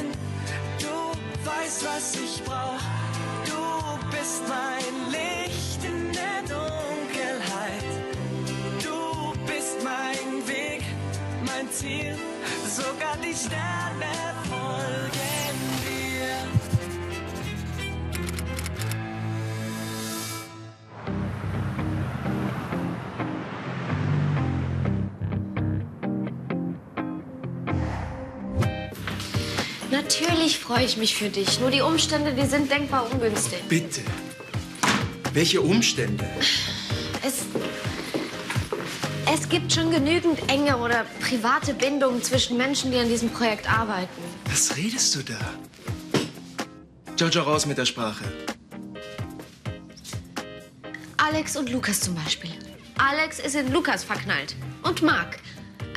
hin. Du weißt, was ich brauch. Du bist mein Licht in der Dunkelheit. Du bist mein Weg, mein Ziel, sogar die Sterne. Natürlich freue ich mich für dich. Nur die Umstände, die sind denkbar ungünstig. Bitte. Welche Umstände? Es, es gibt schon genügend enge oder private Bindungen zwischen Menschen, die an diesem Projekt arbeiten. Was redest du da? Jojo, raus mit der Sprache. Alex und Lukas zum Beispiel. Alex ist in Lukas verknallt. Und Marc.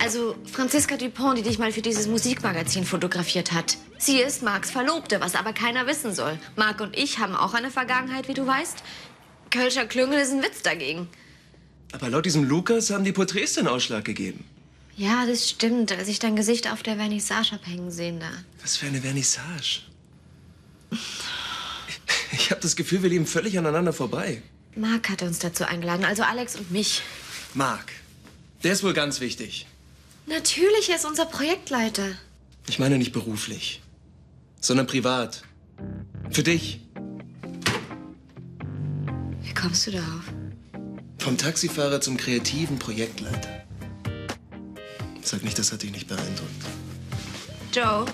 Also Franziska Dupont, die dich mal für dieses Musikmagazin fotografiert hat. Sie ist Marcs Verlobte, was aber keiner wissen soll. Marc und ich haben auch eine Vergangenheit, wie du weißt. Kölscher Klüngel ist ein Witz dagegen. Aber laut diesem Lukas haben die Porträts den Ausschlag gegeben. Ja, das stimmt, als ich dein Gesicht auf der Vernissage abhängen sehen da. Was für eine Vernissage. Ich habe das Gefühl, wir leben völlig aneinander vorbei. Marc hat uns dazu eingeladen, also Alex und mich. Marc, der ist wohl ganz wichtig. Natürlich, er ist unser Projektleiter. Ich meine nicht beruflich, sondern privat. Für dich. Wie kommst du darauf? Vom Taxifahrer zum kreativen Projektleiter. Sag nicht, das hat dich nicht beeindruckt. Joe?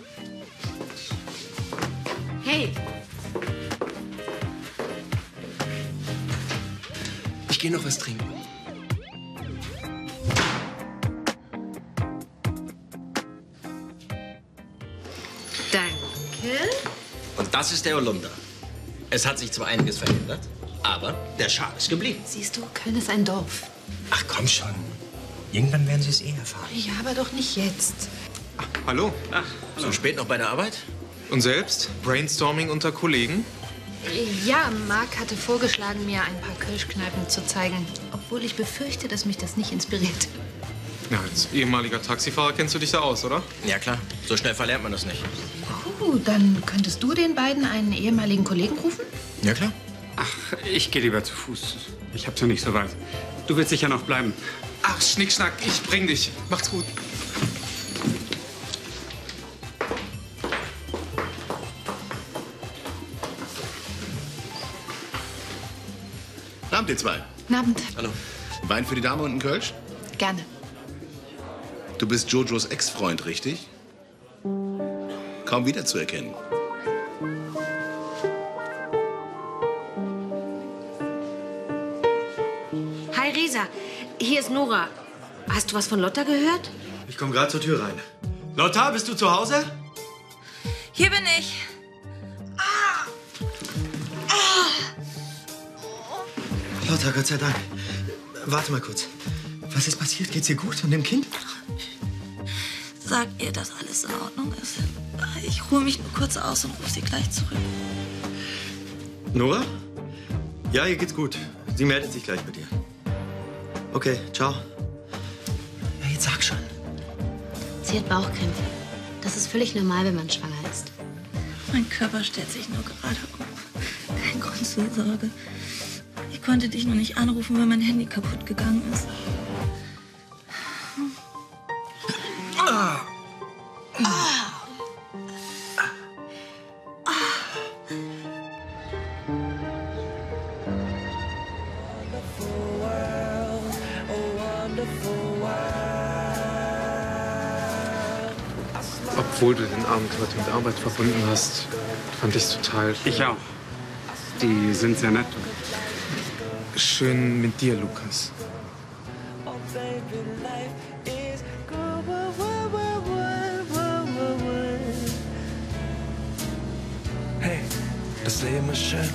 Hey, Ich gehe noch was trinken. Danke. Und das ist der Holunder. Es hat sich zwar einiges verändert, aber der Schal ist geblieben. Siehst du, Köln ist ein Dorf. Ach komm schon. Irgendwann werden Sie es eh erfahren. Ja, aber doch nicht jetzt. Hallo. So spät noch bei der Arbeit? Und selbst? Brainstorming unter Kollegen? Ja, Marc hatte vorgeschlagen, mir ein paar Kölschkneipen zu zeigen. Obwohl ich befürchte, dass mich das nicht inspiriert. Ja, als ehemaliger Taxifahrer kennst du dich da aus, oder? Ja klar, so schnell verlernt man das nicht. Oh, dann könntest du den beiden einen ehemaligen Kollegen rufen? Ja klar. Ach, ich gehe lieber zu Fuß. Ich hab's ja nicht so weit. Du willst sicher noch bleiben. Ach, Schnickschnack, ich bring dich. Macht's gut. Abend, ihr zwei. Guten Abend. Hallo. Wein für die Dame und ein Kölsch? Gerne. Du bist Jojos Ex-Freund, richtig? Kaum wiederzuerkennen. Hi, Risa. Hier ist Nora. Hast du was von Lotta gehört? Ich komme gerade zur Tür rein. Lotta, bist du zu Hause? Hier bin ich. Lotta, Gott sei Dank. Warte mal kurz. Was ist passiert? Geht's dir gut und dem Kind? Sag ihr, dass alles in Ordnung ist. Ich ruhe mich nur kurz aus und rufe sie gleich zurück. Nora? Ja, ihr geht's gut. Sie meldet sich gleich bei dir. Okay, ciao. Ja, jetzt sag schon. Sie hat Bauchkrämpfe. Das ist völlig normal, wenn man schwanger ist. Mein Körper stellt sich nur gerade um. Kein Grund zur Sorge. Ich konnte dich nur nicht anrufen, weil mein Handy kaputt gegangen ist. Obwohl du den Abend heute mit Arbeit verbunden hast, fand ich es total Ich auch. Die sind sehr nett. schön mit dir, Lukas. Oh. Hey, das Leben ist schön.